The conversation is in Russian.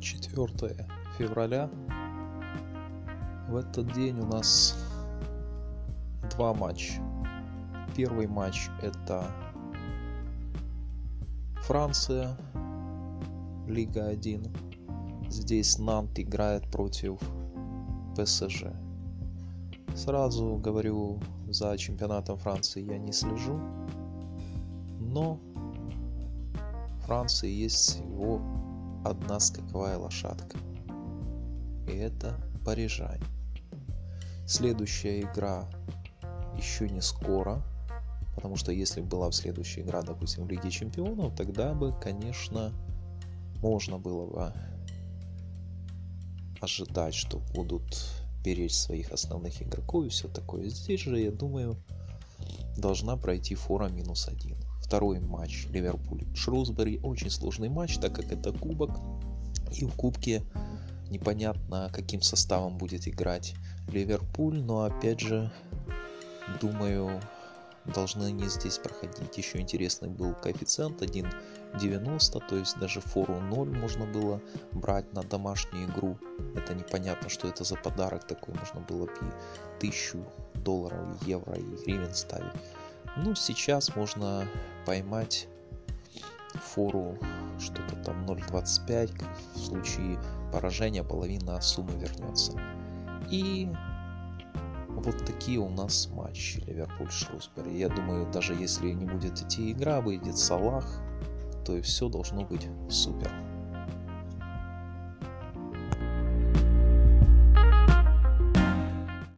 4 февраля. В этот день у нас два матча. Первый матч это Франция, Лига 1. Здесь Нант играет против ПСЖ. Сразу говорю, за чемпионатом Франции я не слежу, но Франции есть всего одна скаковая лошадка. И это парижане. Следующая игра еще не скоро, потому что если была в следующая игра, допустим, в Лиге Чемпионов, тогда бы, конечно, можно было бы ожидать, что будут беречь своих основных игроков и все такое. Здесь же, я думаю, должна пройти фора минус один. Второй матч Ливерпуль Шрусбери. Очень сложный матч, так как это кубок. И в кубке непонятно, каким составом будет играть Ливерпуль. Но опять же, думаю, должны не здесь проходить. Еще интересный был коэффициент 1.90, то есть даже фору 0 можно было брать на домашнюю игру. Это непонятно, что это за подарок такой. Можно было бы тысячу долларов, евро и гривен ставить. Ну, сейчас можно поймать фору что-то там 0.25. В случае поражения половина суммы вернется. И вот такие у нас матчи Ливерпуль Шрусбери. Я думаю, даже если не будет идти игра, выйдет Салах, то и все должно быть супер.